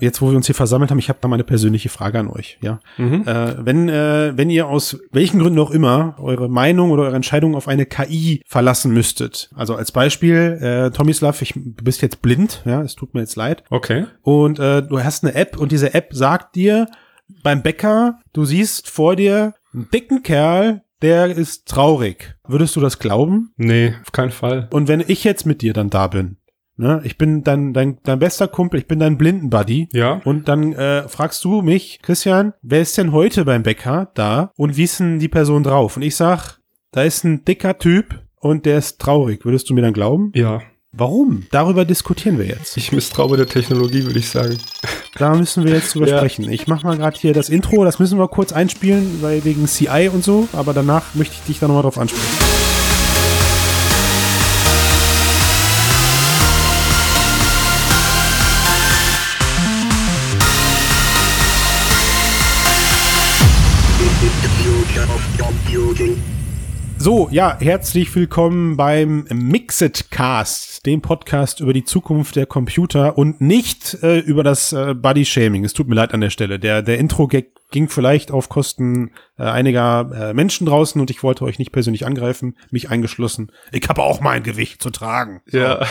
jetzt wo wir uns hier versammelt haben, ich habe da mal eine persönliche Frage an euch. Ja, Mhm. äh, wenn äh, wenn ihr aus welchen Gründen auch immer eure Meinung oder eure Entscheidung auf eine KI verlassen müsstet. Also als Beispiel, äh, Tomislav, ich, du bist jetzt blind, ja, es tut mir jetzt leid. Okay. Und äh, du hast eine App und diese App sagt dir beim Bäcker, du siehst vor dir einen dicken Kerl, der ist traurig. Würdest du das glauben? Nee, auf keinen Fall. Und wenn ich jetzt mit dir dann da bin, ne, ich bin dein, dein, dein bester Kumpel, ich bin dein Blindenbuddy. Ja. Und dann äh, fragst du mich, Christian, wer ist denn heute beim Bäcker da und wie ist denn die Person drauf? Und ich sag, da ist ein dicker Typ und der ist traurig. Würdest du mir dann glauben? Ja. Warum? Darüber diskutieren wir jetzt. Ich misstraue der Technologie, würde ich sagen. Da müssen wir jetzt drüber Ja. sprechen. Ich mach mal gerade hier das Intro, das müssen wir kurz einspielen, weil wegen CI und so, aber danach möchte ich dich da nochmal drauf ansprechen. So, ja, herzlich willkommen beim Mixed Cast, dem Podcast über die Zukunft der Computer und nicht äh, über das äh, Body Shaming. Es tut mir leid an der Stelle. Der, der Intro-Gag ging vielleicht auf Kosten äh, einiger äh, Menschen draußen und ich wollte euch nicht persönlich angreifen, mich eingeschlossen. Ich habe auch mein Gewicht zu tragen. So. Ja.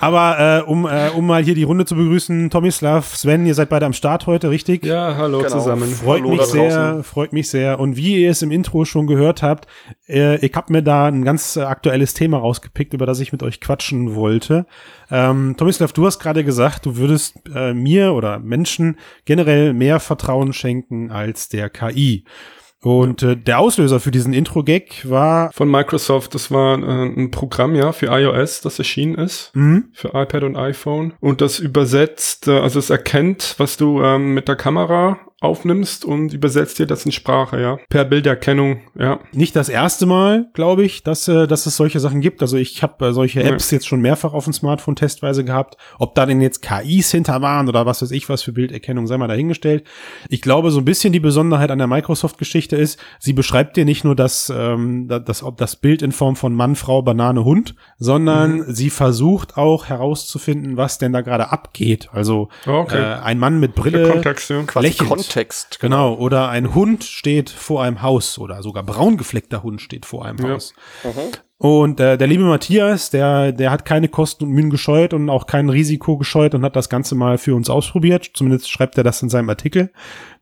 Aber äh, um, äh, um mal hier die Runde zu begrüßen, Tomislav, Sven, ihr seid beide am Start heute, richtig? Ja, hallo Genau. zusammen. Freut Hallo mich sehr, freut mich sehr. Und wie ihr es im Intro schon gehört habt, äh, ich habe mir da ein ganz äh, aktuelles Thema rausgepickt, über das ich mit euch quatschen wollte. Ähm, Tomislav, du hast gerade gesagt, du würdest äh, mir oder Menschen generell mehr Vertrauen schenken als der KI. Und äh, der Auslöser für diesen Intro-Gag war Von Microsoft, das war äh, ein Programm, ja, für iOS, das erschienen ist. Mhm. Für iPad und iPhone. Und das übersetzt, äh, also es erkennt, was du ähm, mit der Kamera aufnimmst und übersetzt dir das in Sprache, ja. Per Bilderkennung, ja. nicht das erste Mal, glaube ich, dass, äh, dass es solche Sachen gibt. Also ich habe äh, solche Ja. Apps jetzt schon mehrfach auf dem Smartphone testweise gehabt. Ob da denn jetzt KIs hinter waren oder was weiß ich was für Bilderkennung, sei mal dahingestellt. Ich glaube, so ein bisschen die Besonderheit an der Microsoft-Geschichte ist, sie beschreibt dir nicht nur das, ähm, da- das, ob das Bild in Form von Mann, Frau, Banane, Hund, sondern sie versucht auch herauszufinden, was denn da gerade abgeht. Also Okay. äh, ein Mann mit Brille Kontext, ja. Quasi lächelt. Kontext. Genau, oder ein Hund steht vor einem Haus oder sogar braun gefleckter Hund steht vor einem Ja. Haus. Und äh, der liebe Matthias, der, der hat keine Kosten und Mühen gescheut und auch kein Risiko gescheut und hat das Ganze mal für uns ausprobiert. Zumindest schreibt er das in seinem Artikel.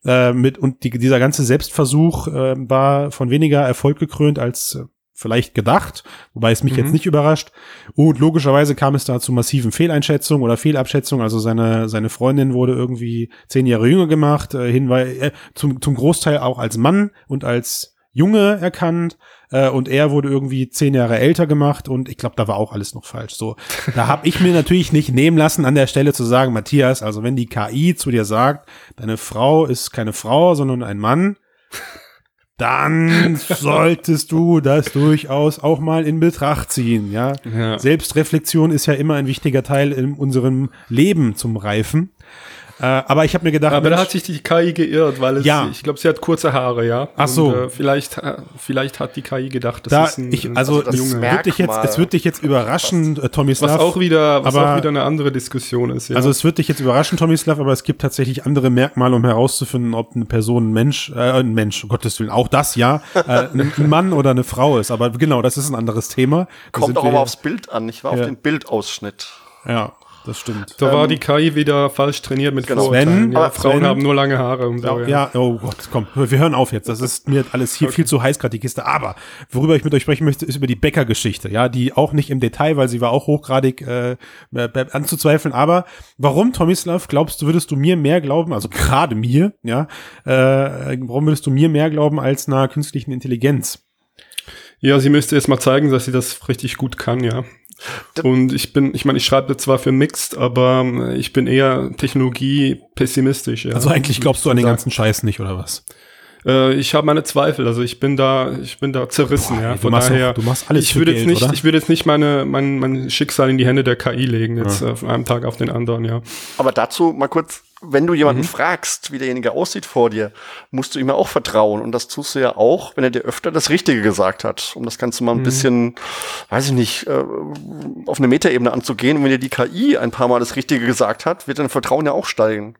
Äh, mit, und die, dieser ganze Selbstversuch äh, war von weniger Erfolg gekrönt als äh, vielleicht gedacht, wobei es mich Mhm. jetzt nicht überrascht. Und logischerweise kam es da zu massiven Fehleinschätzungen oder Fehlabschätzungen. Also seine, seine Freundin wurde irgendwie zehn Jahre jünger gemacht, äh, Hinweis, äh, zum, zum Großteil auch als Mann und als Junge erkannt äh, und er wurde irgendwie zehn Jahre älter gemacht und ich glaube, da war auch alles noch falsch. So, da habe ich mir natürlich nicht nehmen lassen, an der Stelle zu sagen, Matthias, also wenn die KI zu dir sagt, deine Frau ist keine Frau, sondern ein Mann, dann solltest du das durchaus auch mal in Betracht ziehen, ja. Ja. Selbstreflexion ist ja immer ein wichtiger Teil in unserem Leben zum Reifen. Äh, aber ich habe mir gedacht, Aber da Mensch, hat sich die KI geirrt, weil es, Ja. ich glaube, sie hat kurze Haare, ja. Ach so. Und, äh, vielleicht, äh, vielleicht hat die KI gedacht, das da ist ein, ich, ein also also das es Junge. wird dich jetzt, es wird dich jetzt überraschen, äh, Tommy was Slav. auch wieder, was aber- auch wieder eine andere Diskussion ist, ja. Also es wird dich jetzt überraschen, Tommy Slav, aber es gibt tatsächlich andere Merkmale, um herauszufinden, ob eine Person ein Mensch, äh, ein Mensch, um Gottes Willen, auch das ja, äh, ein Mann oder eine Frau ist. Aber genau, das ist ein anderes Thema. Da Kommt auch aber aufs Bild an, nicht wahr? Ja. Auf den Bildausschnitt. Ja, das stimmt. da war die KI wieder falsch trainiert mit Genau. Sven, ja, Frauen Sven- haben nur lange Haare und so, Ja, ja, oh Gott, komm, wir hören auf jetzt. Das ist mir alles hier viel zu heiß gerade die Kiste. Aber worüber ich mit euch sprechen möchte, ist über die Bäcker-Geschichte. Ja, die auch nicht im Detail, weil sie war auch hochgradig äh, anzuzweifeln. Aber warum, Tomislav, glaubst du, würdest du mir mehr glauben, also gerade mir, ja, äh, warum würdest du mir mehr glauben als einer künstlichen Intelligenz? Ja, sie müsste jetzt mal zeigen, dass sie das richtig gut kann, ja. Und ich bin, ich meine, ich schreibe zwar für Mixed, aber ähm, ich bin eher Technologie pessimistisch. Ja. Also eigentlich glaubst du an den ganzen Scheiß nicht, oder was? Äh, ich habe meine Zweifel, also ich bin da, ich bin da zerrissen, Boah, ja. Von machst daher, auch- du machst alles ich würde Geld, jetzt nicht, oder? ich würde jetzt nicht meine, mein, mein Schicksal in die Hände der KI legen, jetzt äh, von einem Tag auf den anderen, ja. Aber dazu mal kurz, wenn du jemanden mhm. fragst, wie derjenige aussieht vor dir, musst du ihm ja auch vertrauen. Und das tust du ja auch, wenn er dir öfter das Richtige gesagt hat. Um das Ganze mal ein mhm. bisschen, weiß ich nicht, äh, auf eine Metaebene anzugehen. Und wenn dir die KI ein paar Mal das Richtige gesagt hat, wird dein Vertrauen ja auch steigen.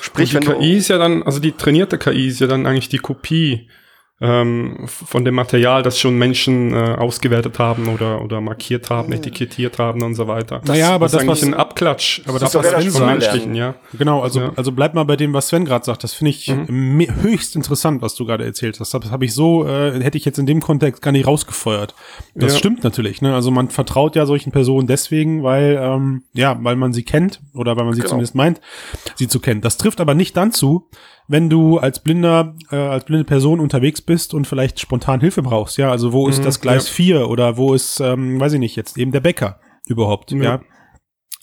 Sprich, Und die wenn KI ist ja dann, also die trainierte KI ist ja dann eigentlich die Kopie ähm, von dem Material, das schon Menschen äh, ausgewertet haben oder, oder markiert haben, etikettiert haben und so weiter. Das, naja, aber das, das ist eigentlich ein Abklatsch. Aber das, das was Sven sagt, menschlichen, ja. Genau, also, ja. also bleib mal bei dem, was Sven gerade sagt. Das finde ich mhm. höchst interessant, was du gerade erzählt hast. Das habe ich so, äh, hätte ich jetzt in dem Kontext gar nicht rausgefeuert. Das ja. stimmt natürlich. Ne? Also man vertraut ja solchen Personen deswegen, weil, ähm, ja, weil man sie kennt oder weil man sie genau. zumindest meint, sie zu kennen. Das trifft aber nicht dann zu, wenn du als blinder, äh, als blinde Person unterwegs bist und vielleicht spontan Hilfe brauchst, ja, also wo ist mhm, das Gleis ja. 4 oder wo ist, ähm, weiß ich nicht, jetzt eben der Bäcker überhaupt, ja. ja.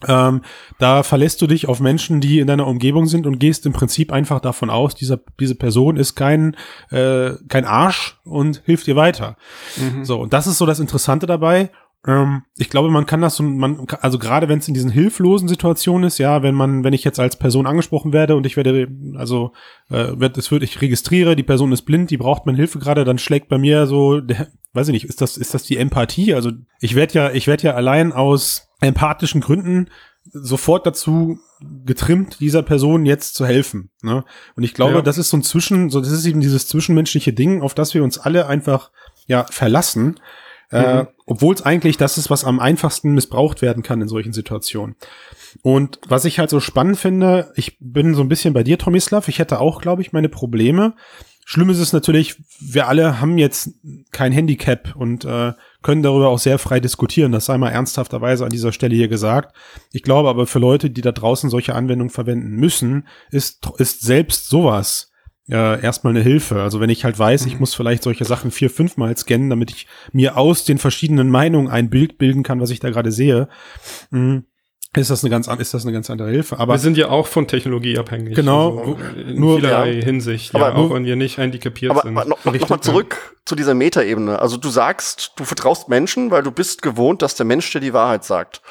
Ähm, da verlässt du dich auf Menschen, die in deiner Umgebung sind und gehst im Prinzip einfach davon aus, dieser, diese Person ist kein, äh, kein Arsch und hilft dir weiter. Mhm. So, und das ist so das Interessante dabei. Ähm, ich glaube, man kann das so, man, also gerade wenn es in diesen hilflosen Situationen ist, ja, wenn man, wenn ich jetzt als Person angesprochen werde und ich werde, also äh, wird, es wird, ich registriere, die Person ist blind, die braucht meine Hilfe gerade, dann schlägt bei mir so, der, weiß ich nicht, ist das, ist das die Empathie? Also ich werde ja, ich werde ja allein aus empathischen Gründen sofort dazu getrimmt, dieser Person jetzt zu helfen. Ne? Und ich glaube, ja. das ist so ein Zwischen, so das ist eben dieses zwischenmenschliche Ding, auf das wir uns alle einfach ja verlassen. Äh, mhm. Obwohl es eigentlich das ist, was am einfachsten missbraucht werden kann in solchen Situationen. Und was ich halt so spannend finde, ich bin so ein bisschen bei dir, Tomislav. Ich hätte auch, glaube ich, meine Probleme. Schlimm ist es natürlich, wir alle haben jetzt kein Handicap und äh, können darüber auch sehr frei diskutieren. Das sei mal ernsthafterweise an dieser Stelle hier gesagt. Ich glaube aber für Leute, die da draußen solche Anwendungen verwenden müssen, ist, ist selbst sowas äh, erstmal eine Hilfe. Also wenn ich halt weiß, ich mhm. muss vielleicht solche Sachen vier, fünfmal scannen, damit ich mir aus den verschiedenen Meinungen ein Bild bilden kann, was ich da gerade sehe, mh, mm, ist das eine ganz ist das eine ganz andere Hilfe. Aber wir sind ja auch von Technologie abhängig. Genau, also in nur vielerlei ja. Hinsicht, aber ja, auch wenn wir nicht handicapiert aber, sind. Aber noch, noch, noch mal zurück zu dieser Metaebene. Also du sagst, du vertraust Menschen, weil du bist gewohnt, dass der Mensch dir die Wahrheit sagt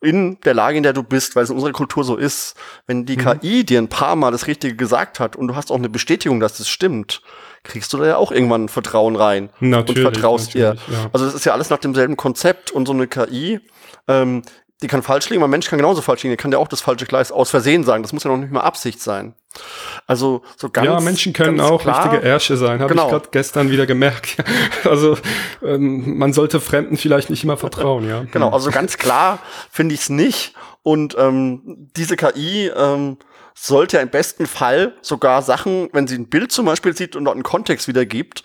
in der Lage, in der du bist, weil es in unserer Kultur so ist, wenn die mhm. KI dir ein paar Mal das Richtige gesagt hat und du hast auch eine Bestätigung, dass das stimmt, kriegst du da ja auch irgendwann Vertrauen rein natürlich, und vertraust ihr. Ja. Also das ist ja alles nach demselben Konzept und so eine KI, ähm, die kann falsch liegen, aber ein Mensch kann genauso falsch liegen, der kann ja auch das falsche Gleis aus Versehen sagen. Das muss ja noch nicht mal Absicht sein. Also so ganz Ja, Menschen können auch klar, richtige Ärsche sein, habe genau. ich gerade gestern wieder gemerkt. also ähm, man sollte Fremden vielleicht nicht immer vertrauen, ja. Genau, also ganz klar finde ich es nicht. Und ähm, diese KI ähm, sollte im besten Fall sogar Sachen, wenn sie ein Bild zum Beispiel sieht und dort einen Kontext wiedergibt,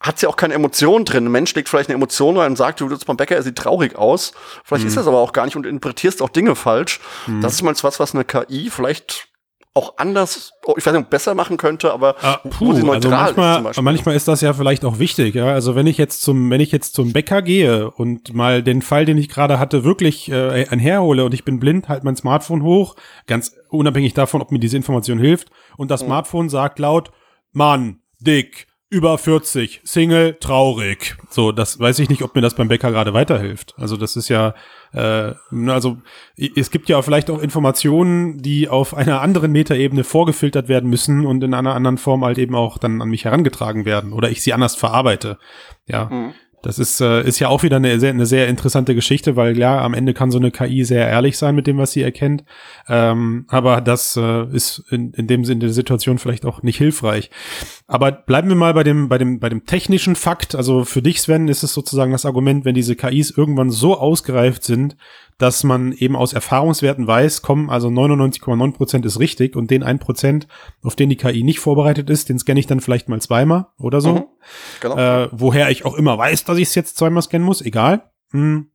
hat sie auch keine Emotion drin. Ein Mensch legt vielleicht eine Emotion rein und sagt, du bist beim Bäcker, er sieht traurig aus. Vielleicht mhm. ist das aber auch gar nicht und interpretierst auch Dinge falsch. Mhm. Das ist mal was, was eine KI vielleicht auch anders, oh, ich weiß nicht, besser machen könnte, aber ah, puh, also manchmal, ist manchmal ist das ja vielleicht auch wichtig, ja. Also wenn ich jetzt zum, wenn ich jetzt zum Bäcker gehe und mal den Fall, den ich gerade hatte, wirklich äh, einherhole und ich bin blind, halt mein Smartphone hoch, ganz unabhängig davon, ob mir diese Information hilft, und das mhm. Smartphone sagt laut, Mann, dick, über 40, Single, traurig. So, das weiß ich nicht, ob mir das beim Bäcker gerade weiterhilft. Also das ist ja, äh, also es gibt ja vielleicht auch Informationen, die auf einer anderen Metaebene vorgefiltert werden müssen und in einer anderen Form halt eben auch dann an mich herangetragen werden oder ich sie anders verarbeite. Ja. Mhm. Das ist, äh, ist ja auch wieder eine sehr, eine sehr interessante Geschichte, weil ja, am Ende kann so eine KI sehr ehrlich sein mit dem, was sie erkennt. Ähm, aber das äh, ist in, in dem Sinne der Situation vielleicht auch nicht hilfreich. Aber bleiben wir mal bei dem, bei dem, bei dem technischen Fakt. Also für dich, Sven, ist es sozusagen das Argument, wenn diese KIs irgendwann so ausgereift sind, dass man eben aus Erfahrungswerten weiß, kommen also 99,9 Prozent ist richtig und den 1 Prozent, auf den die KI nicht vorbereitet ist, den scanne ich dann vielleicht mal zweimal oder so. Mhm, genau. äh, woher ich auch immer weiß, dass ich es jetzt zweimal scannen muss, egal. Hm.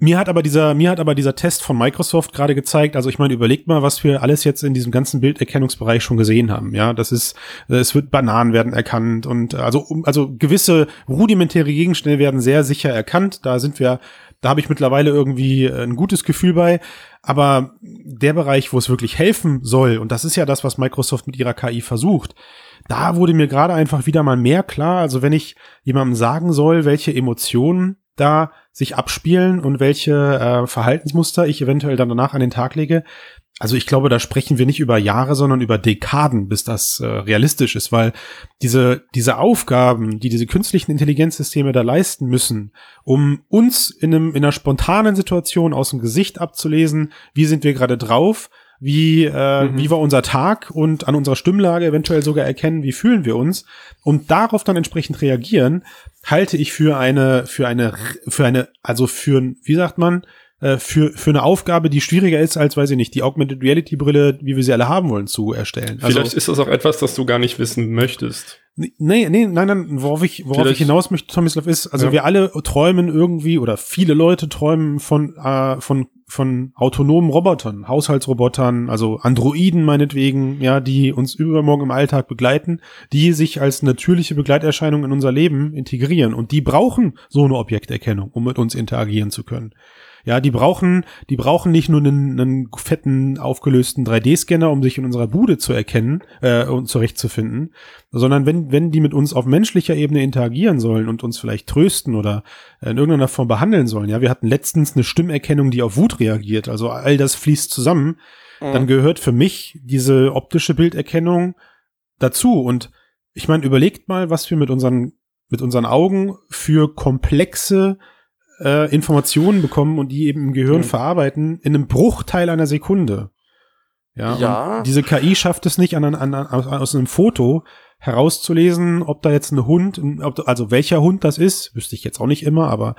Mir hat aber dieser, mir hat aber dieser Test von Microsoft gerade gezeigt, also ich meine, überlegt mal, was wir alles jetzt in diesem ganzen Bilderkennungsbereich schon gesehen haben. Ja, das ist, es wird Bananen werden erkannt und also, also gewisse rudimentäre Gegenstände werden sehr sicher erkannt. Da sind wir da habe ich mittlerweile irgendwie äh, ein gutes Gefühl bei. Aber der Bereich, wo es wirklich helfen soll, und das ist ja das, was Microsoft mit ihrer KI versucht, da wurde mir gerade einfach wieder mal mehr klar. Also wenn ich jemandem sagen soll, welche Emotionen da sich abspielen und welche äh, Verhaltensmuster ich eventuell dann danach an den Tag lege. Also ich glaube, da sprechen wir nicht über Jahre, sondern über Dekaden, bis das äh, realistisch ist, weil diese, diese Aufgaben, die diese künstlichen Intelligenzsysteme da leisten müssen, um uns in, einem, in einer spontanen Situation aus dem Gesicht abzulesen, wie sind wir gerade drauf, wie, äh, mhm. wie war unser Tag und an unserer Stimmlage eventuell sogar erkennen, wie fühlen wir uns und darauf dann entsprechend reagieren, halte ich für eine, für eine, für eine, also für, wie sagt man, äh, für, für eine Aufgabe, die schwieriger ist, als, weiß ich nicht, die Augmented Reality Brille, wie wir sie alle haben wollen, zu erstellen. Also, Vielleicht ist das auch etwas, das du gar nicht wissen möchtest. Nee, nee, nein, nein, worauf ich, worauf ich hinaus möchte, Tomislav, ist, also ja. wir alle träumen irgendwie oder viele Leute träumen von, äh, von, von autonomen Robotern, Haushaltsrobotern, also Androiden meinetwegen, ja, die uns übermorgen im Alltag begleiten, die sich als natürliche Begleiterscheinung in unser Leben integrieren und die brauchen so eine Objekterkennung, um mit uns interagieren zu können. Ja, die brauchen, die brauchen nicht nur einen, einen fetten, aufgelösten 3D-Scanner, um sich in unserer Bude zu erkennen äh, und zurechtzufinden, sondern wenn, wenn die mit uns auf menschlicher Ebene interagieren sollen und uns vielleicht trösten oder in irgendeiner Form behandeln sollen. Ja, wir hatten letztens eine Stimmerkennung, die auf Wut reagiert. Also all das fließt zusammen. Mhm. Dann gehört für mich diese optische Bilderkennung dazu. Und ich meine, überlegt mal, was wir mit unseren, mit unseren Augen für komplexe äh, Informationen bekommen und die eben im Gehirn mhm. verarbeiten in einem Bruchteil einer Sekunde. Ja, ja. diese KI schafft es nicht an, an, an, aus, einem Foto herauszulesen, ob da jetzt ein Hund, also welcher Hund das ist, wüsste ich jetzt auch nicht immer, aber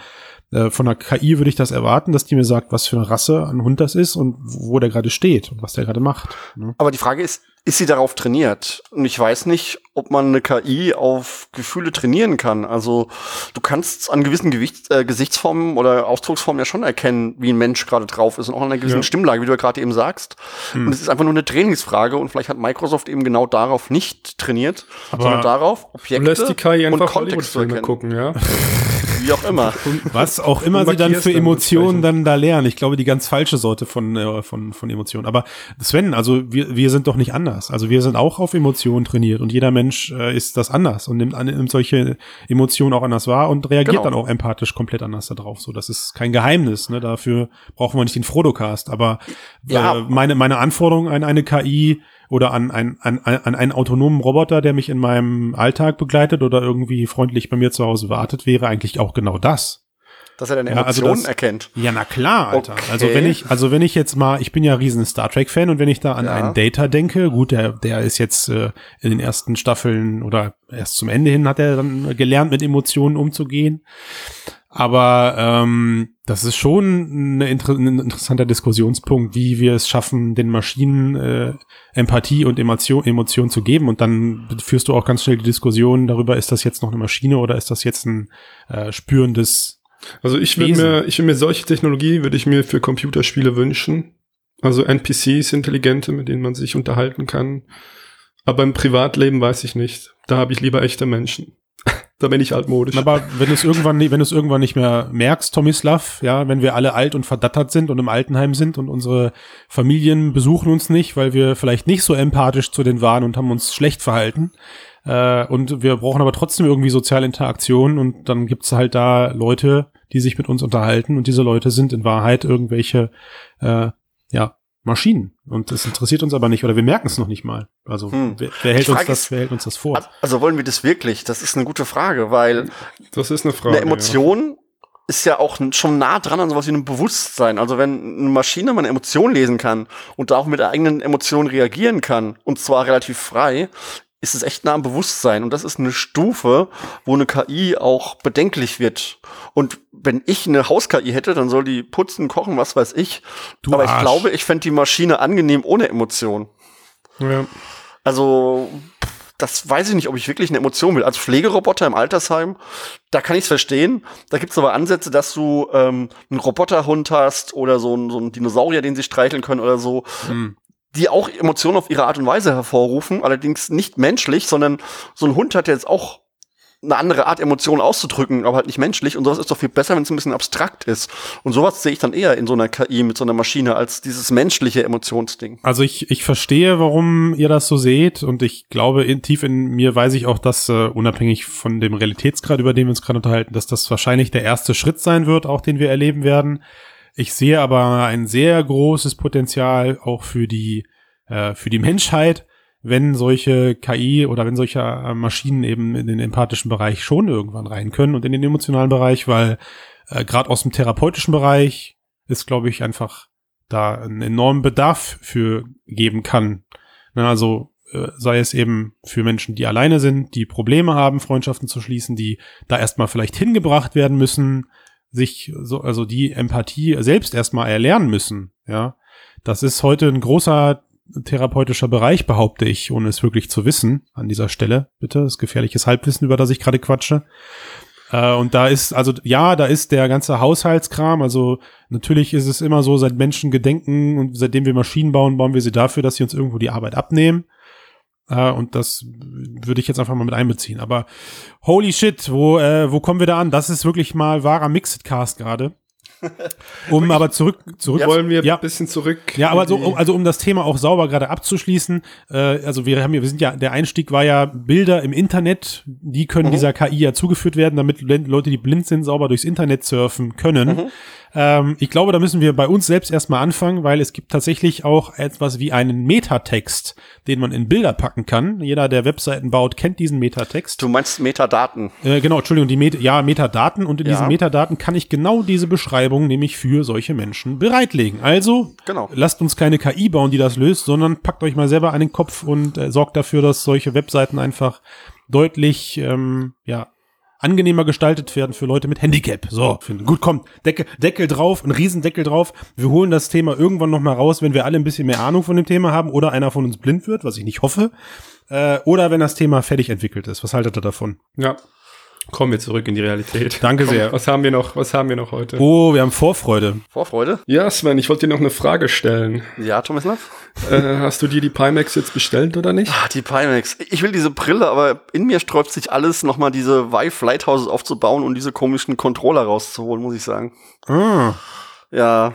äh, von der KI würde ich das erwarten, dass die mir sagt, was für eine Rasse ein Hund das ist und wo der gerade steht und was der gerade macht. Ne? Aber die Frage ist, ist sie darauf trainiert? Und ich weiß nicht, ob man eine KI auf Gefühle trainieren kann. Also du kannst an gewissen Gewicht, äh, Gesichtsformen oder Ausdrucksformen ja schon erkennen, wie ein Mensch gerade drauf ist und auch an einer gewissen ja. Stimmlage, wie du ja gerade eben sagst. Hm. Und es ist einfach nur eine Trainingsfrage und vielleicht hat Microsoft eben genau darauf nicht trainiert, Aber sondern darauf, Objekte lässt die KI einfach und Kontext zu erkennen. gucken, ja. wie auch immer. Was auch immer sie dann für Emotionen dann da lernen. Ich glaube, die ganz falsche Sorte von, äh, von, von Emotionen. Aber Sven, also wir, wir sind doch nicht anders. Also wir sind auch auf Emotionen trainiert und jeder Mensch äh, ist das anders und nimmt, nimmt solche Emotionen auch anders wahr und reagiert genau. dann auch empathisch komplett anders darauf. So, das ist kein Geheimnis. Ne? Dafür brauchen wir nicht den Frodocast. Aber äh, ja. meine, meine Anforderung an eine KI oder an, ein, an, an einen autonomen Roboter, der mich in meinem Alltag begleitet oder irgendwie freundlich bei mir zu Hause wartet, wäre eigentlich auch genau das. Dass er deine Emotionen ja, also das, erkennt. Ja, na klar, Alter. Okay. Also wenn ich, also wenn ich jetzt mal, ich bin ja riesen Star Trek Fan und wenn ich da an ja. einen Data denke, gut, der, der ist jetzt äh, in den ersten Staffeln oder erst zum Ende hin hat er dann gelernt, mit Emotionen umzugehen. Aber ähm, das ist schon inter ein interessanter Diskussionspunkt, wie wir es schaffen, den Maschinen äh, Empathie und Emotion, Emotion zu geben. Und dann führst du auch ganz schnell die Diskussion darüber, ist das jetzt noch eine Maschine oder ist das jetzt ein äh, spürendes Also ich würde mir, ich will mir solche Technologie würde ich mir für Computerspiele wünschen. Also NPCs, intelligente, mit denen man sich unterhalten kann. Aber im Privatleben weiß ich nicht. Da habe ich lieber echte Menschen. Da bin ich altmodisch. Aber wenn du es irgendwann, wenn du es irgendwann nicht mehr merkst, Tomislav, ja, wenn wir alle alt und verdattert sind und im Altenheim sind und unsere Familien besuchen uns nicht, weil wir vielleicht nicht so empathisch zu denen waren und haben uns schlecht verhalten. Äh, und wir brauchen aber trotzdem irgendwie soziale Interaktion und dann gibt's halt da Leute, die sich mit uns unterhalten und diese Leute sind in Wahrheit irgendwelche, äh, ja, Maschinen. Und das interessiert uns aber nicht oder wir merken es noch nicht mal. Also hm. wer, wer, hält uns das, wer hält uns das vor? Also wollen wir das wirklich? Das ist eine gute Frage, weil das ist eine Frage. Eine Emotion ja. ist ja auch schon nah dran an sowas wie einem Bewusstsein. Also wenn eine Maschine mal eine Emotion lesen kann und da auch mit der eigenen Emotion reagieren kann und zwar relativ frei, ist es echt nah am Bewusstsein. Und das ist eine Stufe, wo eine KI auch bedenklich wird. Und wenn ich eine Haus-KI hätte, dann soll die putzen, kochen, was weiß ich. Du Aber Arsch. ich glaube, ich fände die Maschine angenehm ohne Emotion. Ja. Also, das weiß ich nicht, ob ich wirklich eine Emotion will. Als Pflegeroboter im Altersheim, da kann ich es verstehen. Da gibt es aber Ansätze, dass du ähm, einen Roboterhund hast oder so, ein, so einen Dinosaurier, den sie streicheln können oder so. Mhm die auch Emotionen auf ihre Art und Weise hervorrufen, allerdings nicht menschlich, sondern so ein Hund hat jetzt auch eine andere Art Emotion auszudrücken, aber halt nicht menschlich. Und sowas ist doch viel besser, wenn es ein bisschen abstrakt ist. Und sowas sehe ich dann eher in so einer KI mit so einer Maschine als dieses menschliche Emotionsding. Also ich, ich verstehe, warum ihr das so seht und ich glaube, in, tief in mir weiß ich auch, dass äh, unabhängig von dem Realitätsgrad, über den wir uns gerade unterhalten, dass das wahrscheinlich der erste Schritt sein wird, auch den wir erleben werden. Ich sehe aber ein sehr großes Potenzial auch für die, äh, für die Menschheit, wenn solche KI oder wenn solche äh, Maschinen eben in den empathischen Bereich schon irgendwann rein können und in den emotionalen Bereich, weil äh, gerade aus dem therapeutischen Bereich ist, glaube ich, einfach da einen enormen Bedarf für geben kann. Na, also äh, sei es eben für Menschen, die alleine sind, die Probleme haben, Freundschaften zu schließen, die da erstmal vielleicht hingebracht werden müssen, sich so, also die Empathie selbst erstmal erlernen müssen, ja. Das ist heute ein großer therapeutischer Bereich, behaupte ich, ohne es wirklich zu wissen, an dieser Stelle, bitte, das gefährliches Halbwissen, über das ich gerade quatsche. Äh, und da ist, also ja, da ist der ganze Haushaltskram, also natürlich ist es immer so, seit Menschen gedenken und seitdem wir Maschinen bauen, bauen wir sie dafür, dass sie uns irgendwo die Arbeit abnehmen. Äh, und das würde ich jetzt einfach mal mit einbeziehen. Aber holy shit, wo, äh, wo kommen wir da an? Das ist wirklich mal wahrer Mixed Cast gerade. Um aber zurück, zurück Wollen wir ja. ein bisschen zurück? Ja, aber so, um- also um das Thema auch sauber gerade abzuschließen, äh, also wir haben ja, wir sind ja, der Einstieg war ja Bilder im Internet, die können dieser KI ja zugeführt werden, damit Le- Leute, die blind sind, sauber durchs Internet surfen können. Ähm, ich glaube, da müssen wir bei uns selbst erstmal anfangen, weil es gibt tatsächlich auch etwas wie einen Metatext, den man in Bilder packen kann. Jeder, der Webseiten baut, kennt diesen Metatext. Du meinst Metadaten. Äh, genau, Entschuldigung, die Met ja, Metadaten und in Ja. diesen Metadaten kann ich genau diese Beschreibung nämlich für solche Menschen bereitlegen. Also, Genau. lasst uns keine KI bauen, die das löst, sondern packt euch mal selber an den Kopf und äh, sorgt dafür, dass solche Webseiten einfach deutlich, ähm, ja, angenehmer gestaltet werden für Leute mit Handicap. So, gut, komm, Deckel, Deckel drauf, ein Riesendeckel drauf. Wir holen das Thema irgendwann noch mal raus, wenn wir alle ein bisschen mehr Ahnung von dem Thema haben oder einer von uns blind wird, was ich nicht hoffe. Äh, oder wenn das Thema fertig entwickelt ist. Was haltet ihr davon? Ja. Kommen wir zurück in die Realität. Danke sehr. Was haben wir noch? Was haben wir noch heute? Oh, wir haben Vorfreude. Vorfreude? Ja, Sven, ich wollte dir noch eine Frage stellen. Ja, Thomas Laff? äh, hast du dir die Pimax jetzt bestellt oder nicht? Ah, die Pimax. Ich will diese Brille, aber in mir sträubt sich alles, nochmal diese Vive Lighthouses aufzubauen und diese komischen Controller rauszuholen, muss ich sagen. Ah, Ja,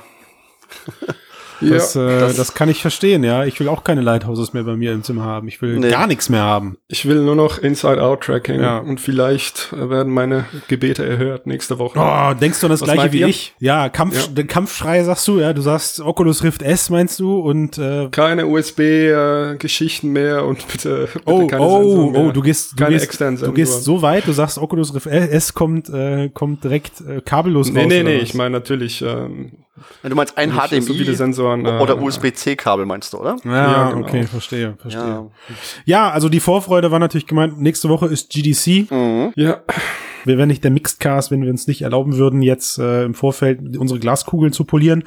das, äh, das, das- kann ich verstehen, ja. Ich will auch keine Lighthouses mehr bei mir im Zimmer haben. Ich will Nee. gar nichts mehr haben. Ich will nur noch Inside-Out-Tracking Ja. und vielleicht äh, werden meine Gebete erhört nächste Woche. Oh, denkst du an das Was gleiche wie ihr? ich? Ja, Kampf, Ja. den Kampfschrei sagst du, ja. Du sagst Oculus Rift S meinst du und äh, Keine USB-Geschichten mehr und bitte, bitte Oh, keine oh, Sensoren mehr. oh, du gehst, du Keine gehst, du gehst so weit, du sagst Oculus Rift S kommt, äh, kommt direkt äh, kabellos Nee, raus. nee, nee, was? ich meine natürlich ähm, du meinst ein HDMI so viele Sensoren. äh, oder USB-C-Kabel meinst du, oder? Ja, Ja, genau. okay, verstehe, verstehe. Ja. Ja. also die Vorfreude war natürlich gemeint, nächste Woche ist GDC. Mhm. Ja, Wir wären nicht der Mixedcast, wenn wir uns nicht erlauben würden, jetzt äh, im Vorfeld unsere Glaskugeln zu polieren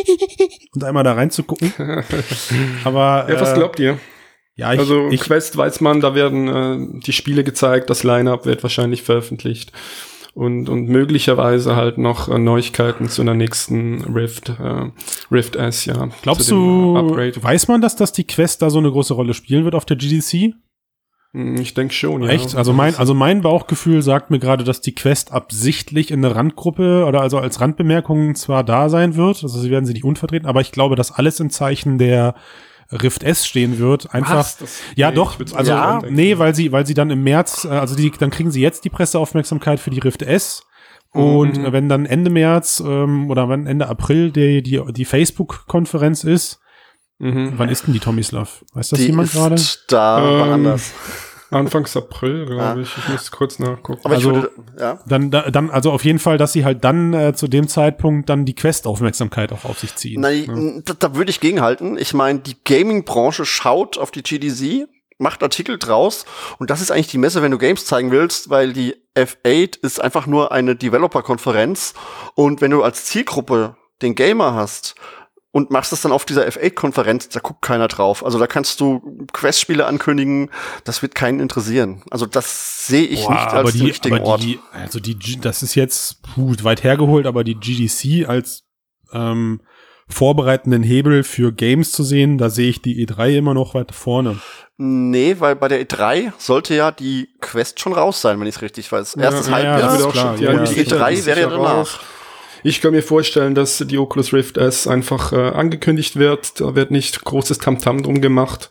und einmal da reinzugucken. Aber ja, was äh, glaubt ihr? ja, ich, also ich, Quest weiß man, da werden äh, die Spiele gezeigt, das Line-Up wird wahrscheinlich veröffentlicht und, und möglicherweise halt noch äh, Neuigkeiten zu einer nächsten Rift, äh, Rift S, ja. glaubst dem, du, äh, Upgrade. weiß man, dass das die Quest da so eine große Rolle spielen wird auf der GDC? Hm, Ich denke schon, ja. Echt? Also mein, also mein Bauchgefühl sagt mir gerade, dass die Quest absichtlich in der Randgruppe oder also als Randbemerkung zwar da sein wird, also sie werden sie nicht unvertreten, aber ich glaube, dass alles im Zeichen der Rift S stehen wird. Einfach. Was? Das- ja, nee, doch. Also ja, nee, weil sie, weil sie dann im März, äh, also die, dann kriegen sie jetzt die Presseaufmerksamkeit für die Rift S. Und Mhm. äh, wenn dann Ende März ähm, oder wenn Ende April die, die, die Facebook-Konferenz ist, Mhm. wann ist denn die Tomislav? Weiß das Die jemand ist gerade? da Ähm, anders. Anfangs April, glaube ich. Ich muss kurz nachgucken. Aber also- ich würde, ja. Dann, da- dann, also auf jeden Fall, dass sie halt dann äh, zu dem Zeitpunkt dann die Quest-Aufmerksamkeit auch auf sich ziehen. Nein, da, da würde ich gegenhalten. Ich meine, die Gaming-Branche schaut auf die GDC, macht Artikel draus und das ist eigentlich die Messe, wenn du Games zeigen willst, weil die F8 ist einfach nur eine Developer-Konferenz und wenn du als Zielgruppe den Gamer hast und machst es dann auf dieser F8-Konferenz, da guckt keiner drauf. Also da kannst du Quest-Spiele ankündigen, das wird keinen interessieren. Also das sehe ich Boah, nicht als den richtigen aber Ort. Die, also die, das ist jetzt puh, weit hergeholt, aber die GDC als ähm, vorbereitenden Hebel für Games zu sehen, da sehe ich die E3 immer noch weit vorne. Nee, weil bei der E3 sollte ja die Quest schon raus sein, wenn ich es richtig weiß. Erstes ja, Halbjahr. Ja, das auch klar, schon, ja, ja, ja. die sicher, E3 die ist wäre ja danach. raus. Ich kann mir vorstellen, dass die Oculus Rift S einfach äh, angekündigt wird. Da wird nicht großes Tamtam drum gemacht.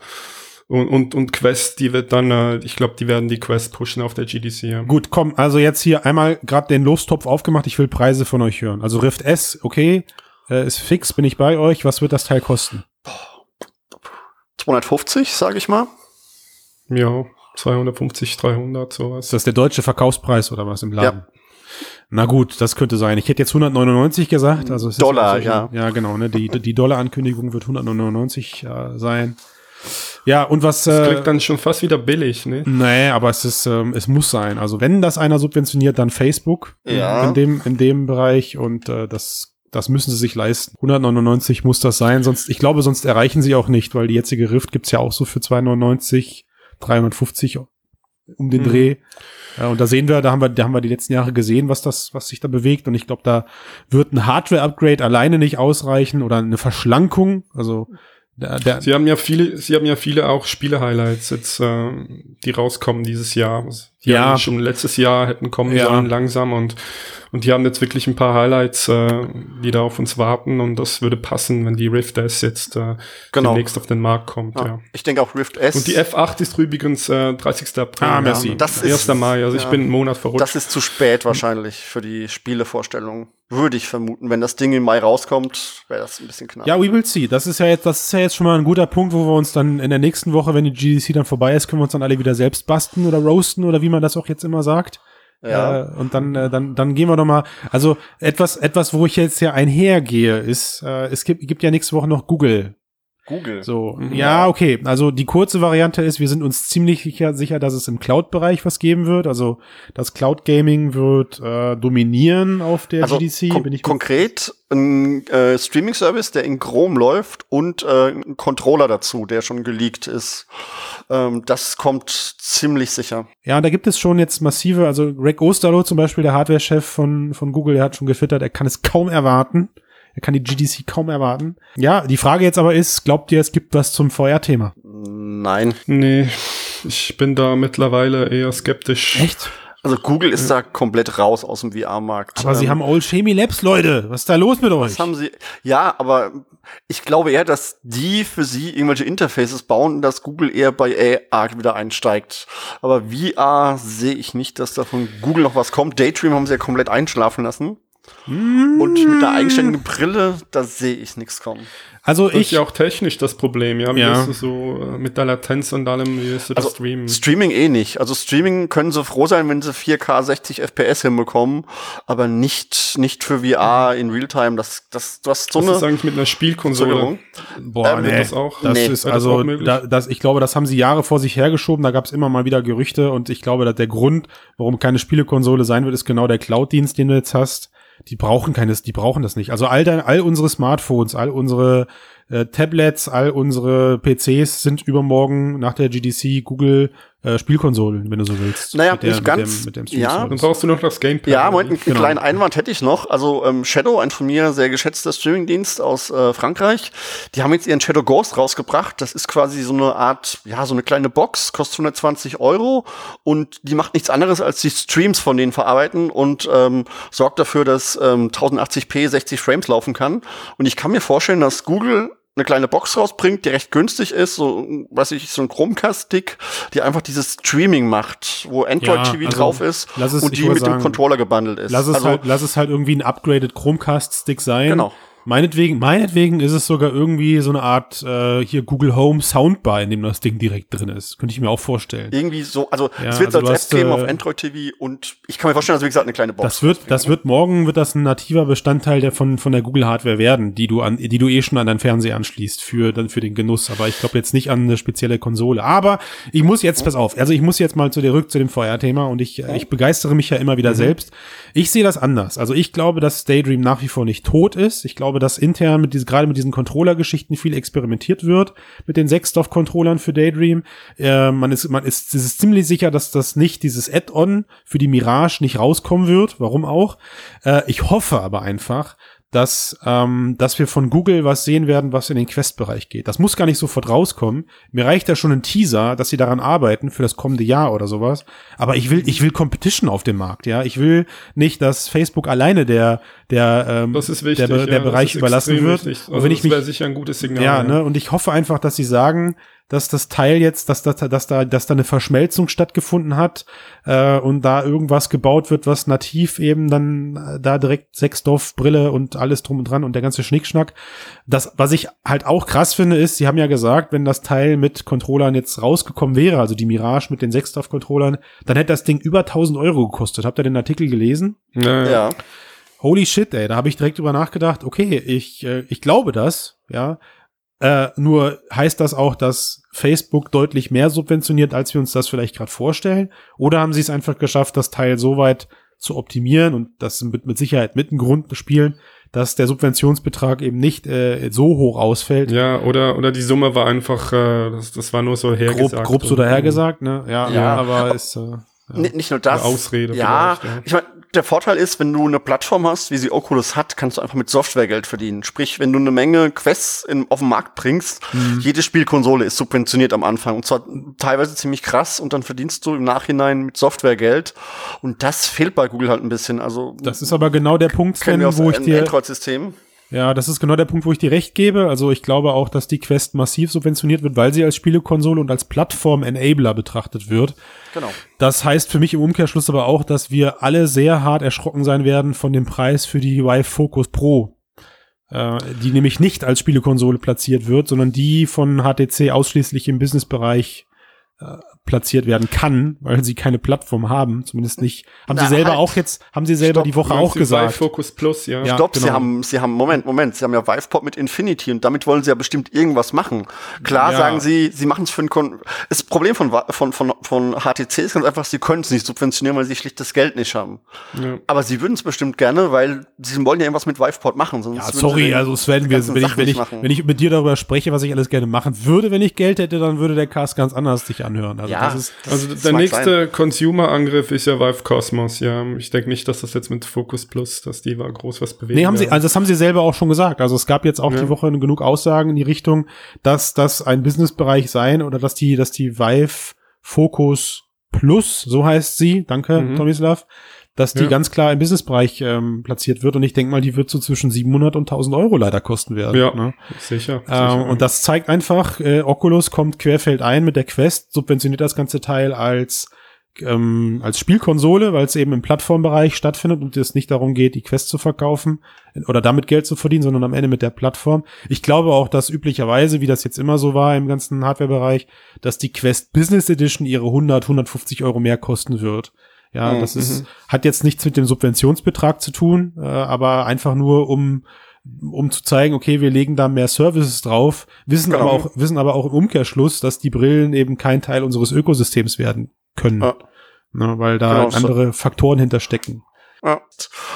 Und, und, und Quest, die wird dann, äh, ich glaube, die werden die Quest pushen auf der GDC. Ja. Gut, komm, also jetzt hier einmal gerade den Lostopf aufgemacht. Ich will Preise von euch hören. Also Rift S, okay, äh, ist fix, bin ich bei euch. Was wird das Teil kosten? 250, sage ich mal. Ja, 250, 300, sowas. Ist das der deutsche Verkaufspreis oder was im Laden? Na gut, das könnte sein. Ich hätte jetzt 199 gesagt. Also Dollar, also, ja. Ja, genau. Ne? Die, die Dollar-Ankündigung wird 199 äh, sein. Ja, und was... Das Äh, klingt dann schon fast wieder billig, ne? Nee, aber es ist, ähm, es muss sein. Also wenn das einer subventioniert, dann Facebook Ja. in dem, in dem Bereich und äh, das, das müssen sie sich leisten. 199 muss das sein, sonst, ich glaube, sonst erreichen sie auch nicht, weil die jetzige Rift gibt's ja auch so für 299, 350 um den Mhm. Dreh. Ja, und da sehen wir, da haben wir, da haben wir die letzten Jahre gesehen, was das, was sich da bewegt. Und ich glaube, da wird ein Hardware-Upgrade alleine nicht ausreichen oder eine Verschlankung. Also der, der, Sie haben ja viele, Sie haben ja viele auch Spiele-Highlights jetzt, äh, die rauskommen dieses Jahr. Die Ja. schon letztes Jahr hätten kommen Ja. sollen, langsam und, und die haben jetzt wirklich ein paar Highlights, äh, die da auf uns warten und das würde passen, wenn die Rift S jetzt äh, Genau. demnächst auf den Markt kommt, Ja. ja. Ich denke auch Rift S. Und die F8 ist übrigens äh, 30. April. Ah, merci. Das 1. ist- Mai, also ich bin einen Monat verrutscht. das ist zu spät wahrscheinlich für die Spielevorstellung. Würde ich vermuten. Wenn das Ding im Mai rauskommt, wäre das ein bisschen knapp. Ja, we will see. Das ist ja jetzt, das ist ja jetzt schon mal ein guter Punkt, wo wir uns dann in der nächsten Woche, wenn die GDC dann vorbei ist, können wir uns dann alle wieder selbst basteln oder roasten oder wie man das auch jetzt immer sagt. Ja. Äh, und dann, äh, dann, dann gehen wir doch mal. Also etwas, etwas, wo ich jetzt ja einhergehe, ist, äh, es gibt, gibt ja nächste Woche noch Google. Google. So, Mhm. ja, okay. Also die kurze Variante ist, wir sind uns ziemlich sicher, sicher dass es im Cloud-Bereich was geben wird. Also das Cloud Gaming wird äh, dominieren auf der Also GDC. kon Bin ich konkret ein äh, Streaming-Service, der in Chrome läuft und äh, ein Controller dazu, der schon geleakt ist. Ähm, das kommt ziemlich sicher. Ja, und da gibt es schon jetzt massive, also Greg Osterloh zum Beispiel, der Hardware-Chef von, von Google, der hat schon gefittert, er kann es kaum erwarten. Er kann die GDC kaum erwarten. Ja, die Frage jetzt aber ist, glaubt ihr, es gibt was zum VR-Thema? Nein. nee, ich bin da mittlerweile eher skeptisch. Echt? Also Google ist da komplett raus aus dem VR-Markt. Aber sie Ähm, haben Old Chemie Labs, Leute. Was ist da los mit euch? Das haben sie. Ja, aber ich glaube eher, dass die für sie irgendwelche Interfaces bauen und dass Google eher bei AR wieder einsteigt. Aber VR sehe ich nicht, dass da von Google noch was kommt. Daydream haben sie ja komplett einschlafen lassen. Und mit der eigenständigen Brille, da sehe ich nichts kommen. Also Das ist ich, ja auch technisch das Problem, ja. Wie Ja. ist so äh, mit der Latenz und allem, wie ist das Also Streamen? Streaming eh nicht. Also Streaming können sie froh sein, wenn sie 4K 60 FPS hinbekommen, aber nicht nicht für VR in Realtime. Das das du hast so Was ist eine eigentlich mit einer Spielkonsole? Boah, ähm, nee, das auch? das Nee. ist das also, auch möglich? da, das, ich glaube, das haben sie Jahre vor sich hergeschoben. Da gab es immer mal wieder Gerüchte und ich glaube, dass der Grund, warum keine Spielekonsole sein wird, ist genau der Cloud-Dienst, den du jetzt hast. Die brauchen keines, die brauchen das nicht. Also all, dein, all unsere Smartphones, all unsere äh, Tablets, all unsere PCs sind übermorgen nach der GDC Google äh, Spielkonsolen, wenn du so willst. Naja, Mit der- nicht mit ganz. Dem, mit dem Ja. Dann brauchst du noch das Gamepad. Ja, Moment, einen? Genau. kleinen Einwand hätte ich noch. Also ähm, Shadow, ein von mir sehr geschätzter Streamingdienst aus äh, Frankreich, die haben jetzt ihren Shadow Ghost rausgebracht. Das ist quasi so eine Art, ja, so eine kleine Box, kostet 120 Euro und die macht nichts anderes, als die Streams von denen verarbeiten und ähm, sorgt dafür, dass ähm, 1080p 60 Frames laufen kann. Und ich kann mir vorstellen, dass Google eine kleine Box rausbringt, die recht günstig ist, so, weiß ich, so ein Chromecast-Stick, die einfach dieses Streaming macht, wo Android Ja, TV also, drauf ist es- und die mit dem sagen, Controller gebundelt ist. Lass es, also, halt, lass es halt irgendwie ein upgraded Chromecast-Stick sein. Genau. Meinetwegen, meinetwegen ist es sogar irgendwie so eine Art äh, hier Google Home Soundbar, in dem das Ding direkt drin ist. Könnte ich mir auch vorstellen. irgendwie so, also Ja, es wird also als App geben äh, auf Android TV und ich kann mir vorstellen, dass wie gesagt eine kleine Box. Das wird, das wird morgen wird das ein nativer Bestandteil der von von der Google Hardware werden, die du an, die du eh schon an deinen Fernseher anschließt für dann für den Genuss. Aber ich glaube jetzt nicht an eine spezielle Konsole. Aber ich muss jetzt, pass auf, also ich muss jetzt mal zu der rück zu dem VR-Thema und ich äh, ich begeistere mich ja immer wieder selbst. Ich sehe das anders. Also ich glaube, dass Daydream nach wie vor nicht tot ist. Ich glaube, dass intern mit diese, gerade mit diesen Controller-Geschichten viel experimentiert wird mit den Sechsdorf-Controllern für Daydream. Äh, man ist, man ist, es ist ziemlich sicher, dass das nicht dieses Add-on für die Mirage nicht rauskommen wird. Warum auch? Äh, ich hoffe aber einfach, dass, ähm, dass wir von Google was sehen werden, was in den Quest-Bereich geht. Das muss gar nicht sofort rauskommen. Mir reicht da schon ein Teaser, dass sie daran arbeiten für das kommende Jahr oder sowas. Aber ich will, ich will Competition auf dem Markt, ja. Ich will nicht, dass Facebook alleine der, der, ähm, wichtig. der, der ja, Bereich das ist überlassen wird. wichtig. Und Also wenn ich das mich- sicher ein gutes Signal. ja, ne, und ich hoffe einfach, dass sie sagen, dass das Teil jetzt, dass, dass, dass da, dass da eine Verschmelzung stattgefunden hat äh, und da irgendwas gebaut wird, was nativ eben dann äh, da direkt Sechsdorf, Brille und alles drum und dran und der ganze Schnickschnack. Das, was ich halt auch krass finde, ist, sie haben ja gesagt, wenn das Teil mit Controllern jetzt rausgekommen wäre, also die Mirage mit den Sechsdorf-Controllern, dann hätte das Ding über 1000 Euro gekostet. Habt ihr den Artikel gelesen? Ja, ja. Ja. Holy shit, ey, da habe ich direkt drüber nachgedacht, okay, ich, äh, ich glaube das, ja. Äh, nur heißt das auch, dass Facebook deutlich mehr subventioniert, als wir uns das vielleicht gerade vorstellen? Oder haben sie es einfach geschafft, das Teil so weit zu optimieren und das mit, mit Sicherheit mit ein Grund spielen, dass der Subventionsbetrag eben nicht äh, so hoch ausfällt? Ja, oder, oder die Summe war einfach, äh, das, das war nur so hergesagt. grob, grob so dahergesagt, ne? Ja, Ja. aber ist äh, ja. Nicht nur das. Eine Ausrede Ja, ja. ich meine, der Vorteil ist, wenn du eine Plattform hast, wie sie Oculus hat, kannst du einfach mit Software Geld verdienen. Sprich, wenn du eine Menge Quests in, auf den Markt bringst, Mhm. jede Spielkonsole ist subventioniert am Anfang. Und zwar teilweise ziemlich krass und dann verdienst du im Nachhinein mit Software Geld. Und das fehlt bei Google halt ein bisschen. Also Das ist aber genau der Punkt, Sven, wo ich dir Android-System. Ja, das ist genau der Punkt, wo ich dir recht gebe. Also ich glaube auch, dass die Quest massiv subventioniert wird, weil sie als Spielekonsole und als Plattform-Enabler betrachtet wird. Genau. Das heißt für mich im Umkehrschluss aber auch, dass wir alle sehr hart erschrocken sein werden von dem Preis für die Vive Focus Pro. Äh, die nämlich nicht als Spielekonsole platziert wird, sondern die von HTC ausschließlich im Businessbereich äh, platziert werden kann, weil sie keine Plattform haben, zumindest nicht. Haben Na, sie selber halt. auch jetzt, haben sie selber Stopp, die Woche auch du gesagt. Vive Focus Plus, ja. Ja. Stopp, sie genau. haben, sie haben, Moment, Moment, sie haben ja Viveport mit Infinity und damit wollen sie ja bestimmt irgendwas machen. Klar Ja. sagen sie, sie machen es für ein Kon Das Problem von, von, von, von HTC ist ganz einfach, sie können es nicht subventionieren, weil sie schlicht das Geld nicht haben. Ja. Aber sie würden es bestimmt gerne, weil sie wollen ja irgendwas mit Viveport machen. Sonst Ja, sorry, sie den- also Sven, wir, wenn, ich, wenn, nicht ich, machen. wenn ich mit dir darüber spreche, was ich alles gerne machen würde, wenn ich Geld hätte, dann würde der Cast ganz anders sich anhören. Also Ja. das ist, Also der nächste Consumer-Angriff ist ja Vive Cosmos, ja. Ich denke nicht, dass das jetzt mit Focus Plus, dass die war groß was bewegen. nee, haben sie, werden. also das haben sie selber auch schon gesagt. Also es gab jetzt auch Ja. die Woche genug Aussagen in die Richtung, dass das ein Businessbereich sein oder dass die, dass die Vive Focus Plus, so heißt sie, danke, Mhm. Tomislav, dass die Ja. ganz klar im Businessbereich ähm, platziert wird und ich denke mal, die wird so zwischen 700 und 1000 Euro leider kosten werden. Ja, Ne? sicher. Ähm, sicher. und das zeigt einfach, äh, Oculus kommt querfeld ein mit der Quest, subventioniert das ganze Teil als ähm, als Spielkonsole, weil es eben im Plattformbereich stattfindet und es nicht darum geht, die Quest zu verkaufen oder damit Geld zu verdienen, sondern am Ende mit der Plattform. Ich glaube auch, dass üblicherweise, wie das jetzt immer so war im ganzen Hardwarebereich, dass die Quest Business Edition ihre 100, 150 Euro mehr kosten wird. Ja, Mhm. das ist, hat jetzt nichts mit dem Subventionsbetrag zu tun, äh, aber einfach nur um um zu zeigen, okay, wir legen da mehr Services drauf, wissen Genau. aber auch, wissen aber auch im Umkehrschluss, dass die Brillen eben kein Teil unseres Ökosystems werden können. Ja. Ne, weil da Genau, so. andere Faktoren hinterstecken. Ja.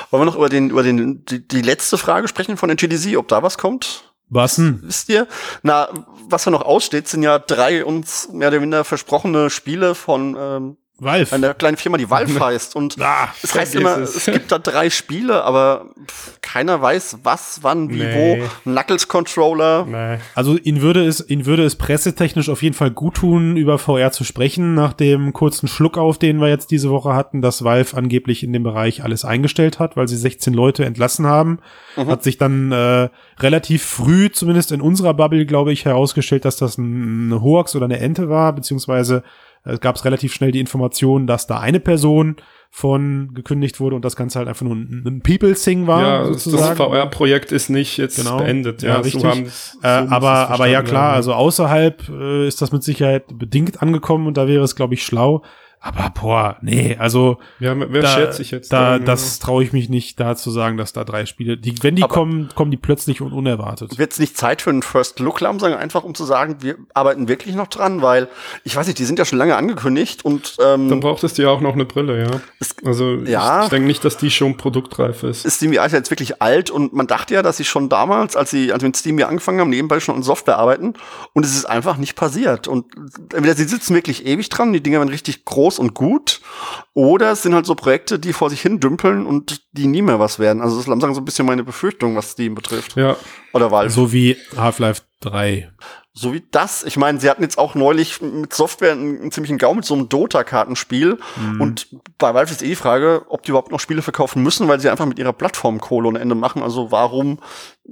Wollen wir noch über den, über den, die, die letzte Frage sprechen von der GDC, ob da was kommt? Was denn? Wisst ihr? Na, was ja noch aussteht, sind ja drei uns mehr oder minder versprochene Spiele von ähm, Valve. einer kleinen Firma, die Valve heißt. Und Ah, es heißt immer, es. es. gibt da drei Spiele, aber pff, keiner weiß, was, wann, wie, Nee. wo. Knuckles Controller. nee. Also ihn würde es, ihn würde es pressetechnisch auf jeden Fall gut tun, über VR zu sprechen, nach dem kurzen Schluck auf, den wir jetzt diese Woche hatten, dass Valve angeblich in dem Bereich alles eingestellt hat, weil sie 16 Leute entlassen haben. Hat sich dann äh, relativ früh, zumindest in unserer Bubble, glaube ich, herausgestellt, dass das ein, eine Hoax oder eine Ente war, beziehungsweise es gab relativ schnell die Information, dass da eine Person von gekündigt wurde und das Ganze halt einfach nur ein, ein People-Sing war, Ja, das sozusagen. VR-Projekt ist nicht jetzt Genau. beendet. Ja, Ja, richtig. So haben es- so Äh, es aber, aber ja klar, also außerhalb äh, ist das mit Sicherheit bedingt angekommen und da wäre es, glaube ich, schlau. Aber boah, nee, also Ja, wer da, schätzt sich jetzt? da, dann, das traue ich mich nicht, da zu sagen, dass da drei Spiele, die, wenn die Aber- kommen, kommen die plötzlich und unerwartet. Wird es nicht Zeit für einen First Look langsam, einfach um zu sagen, wir arbeiten wirklich noch dran, weil ich weiß nicht, die sind ja schon lange angekündigt und Dann ähm, braucht es ja auch noch eine Brille, ja. Es- Also ja. ich, ich denke nicht, dass die schon produktreif ist. ist Steam VR jetzt wirklich alt und man dachte ja, dass sie schon damals, als sie als wir mit Steam VR angefangen haben, nebenbei schon an Software arbeiten und es ist einfach nicht passiert und entweder sie sitzen wirklich ewig dran, die Dinger werden richtig groß groß und gut. Oder es sind halt so Projekte, die vor sich hin dümpeln und die nie mehr was werden. Also das ist langsam so ein bisschen meine Befürchtung, was Steam betrifft. Ja. Oder Valve. So wie Half-Life 3. So wie das. Ich meine, sie hatten jetzt auch neulich mit Software einen, einen ziemlichen Gau mit so einem Dota-Kartenspiel. Mhm. Und bei Valve ist eh die Frage, ob die überhaupt noch Spiele verkaufen müssen, weil sie einfach mit ihrer Plattform Kohle ohne Ende machen. Also warum?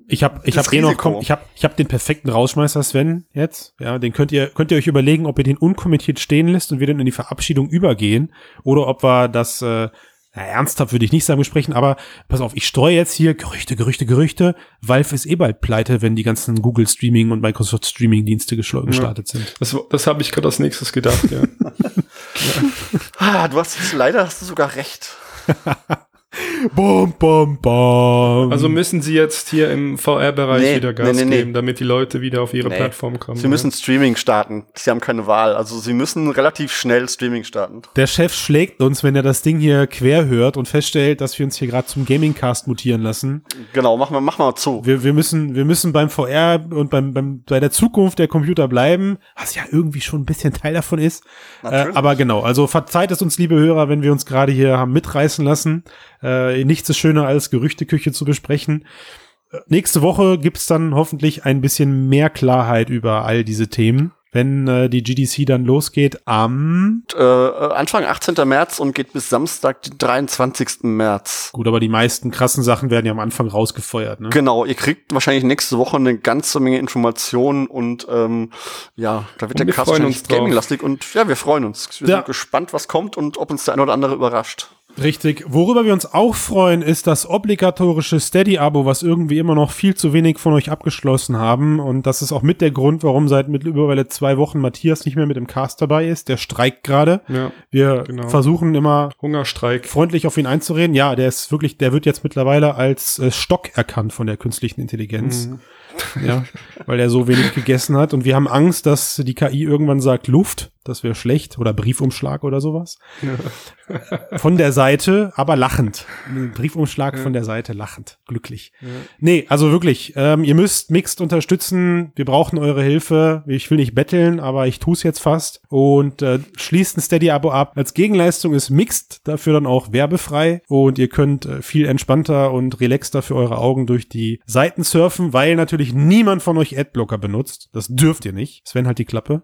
Ich habe ich hab eh noch komm, ich habe ich hab den perfekten Rausschmeißer Sven jetzt. Ja, den könnt ihr könnt ihr euch überlegen, ob ihr den unkommentiert stehen lässt und wir dann in die Verabschiedung übergehen oder ob wir das äh, na, ernsthaft würde ich nicht sagen besprechen, aber pass auf, ich streue jetzt hier Gerüchte, Gerüchte, Gerüchte. Valve ist eh bald pleite, wenn die ganzen Google Streaming und Microsoft Streaming Dienste gestartet sind. Das, das habe ich gerade als nächstes gedacht, ja. Ah, du hast leider hast du sogar recht. Bom, bom, bom. Also müssen sie jetzt hier im VR-Bereich Nee, wieder Gas nee, nee, nee. geben, damit die Leute wieder auf ihre Nee. Plattform kommen. Sie müssen Streaming starten. Sie haben keine Wahl. Also sie müssen relativ schnell Streaming starten. Der Chef schlägt uns, wenn er das Ding hier quer hört und feststellt, dass wir uns hier gerade zum Gaming-Cast mutieren lassen. Genau, mach mal, mach mal zu. Wir, wir müssen, wir müssen beim VR und beim, beim, bei der Zukunft der Computer bleiben, was ja irgendwie schon ein bisschen Teil davon ist. Äh, aber genau, also verzeiht es uns, liebe Hörer, wenn wir uns gerade hier haben mitreißen lassen. Äh, nichts ist schöner als Gerüchteküche zu besprechen. Äh, Nächste Woche gibt's dann hoffentlich ein bisschen mehr Klarheit über all diese Themen, wenn äh, die GDC dann losgeht am äh, Anfang 18. März und geht bis Samstag, den 23. März. Gut, aber die meisten krassen Sachen werden ja am Anfang rausgefeuert, ne? Genau, ihr kriegt wahrscheinlich nächste Woche eine ganze Menge Informationen und ähm, ja, da wird Und der Cast drauf. gaming-lastig und ja, wir freuen uns. Wir Ja. sind gespannt, was kommt und ob uns der eine oder andere überrascht. Richtig. Worüber wir uns auch freuen, ist das obligatorische Steady-Abo, was irgendwie immer noch viel zu wenig von euch abgeschlossen haben. Und das ist auch mit der Grund, warum seit mittlerweile zwei Wochen Matthias nicht mehr mit dem Cast dabei ist. Der streikt gerade. Ja, Wir Genau. versuchen immer Hungerstreik. freundlich auf ihn einzureden. Ja, der ist wirklich, der wird jetzt mittlerweile als äh, Stock erkannt von der künstlichen Intelligenz. Mhm. Ja, weil er so wenig gegessen hat. Und wir haben Angst, dass die KI irgendwann sagt Luft. Das wäre schlecht. Oder Briefumschlag oder sowas. Von der Seite, aber lachend. Briefumschlag von der Seite lachend. Glücklich. Nee, also wirklich, ähm, ihr müsst Mixed unterstützen. Wir brauchen eure Hilfe. Ich will nicht betteln, aber ich tue es jetzt fast. Und äh, schließt ein Steady-Abo ab. Als Gegenleistung ist Mixed dafür dann auch werbefrei. Und ihr könnt äh, viel entspannter und relaxter für eure Augen durch die Seiten surfen, weil natürlich niemand von euch Adblocker benutzt. Das dürft ihr nicht. Sven halt die Klappe.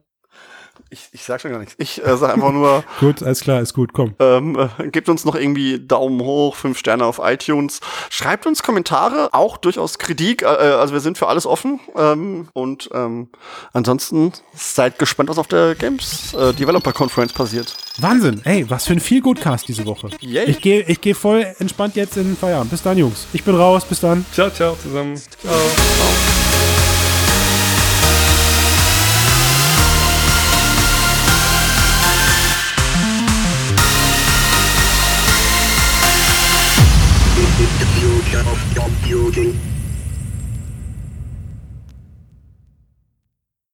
Ich, ich sag schon gar nichts. Ich äh, sage einfach nur, Gut, alles klar, ist gut, komm. ähm, äh, gebt uns noch irgendwie Daumen hoch, fünf Sterne auf iTunes. Schreibt uns Kommentare, auch durchaus Kritik. Äh, also wir sind für alles offen. Ähm, und ähm, ansonsten seid gespannt, was auf der Games äh, Developer Conference passiert. Wahnsinn. Ey, was für ein viel Cast diese Woche. Yay. Ich gehe ich geh voll entspannt jetzt in den Feierabend. Bis dann, Jungs. Ich bin raus. Bis dann. Ciao, ciao zusammen. Ciao. the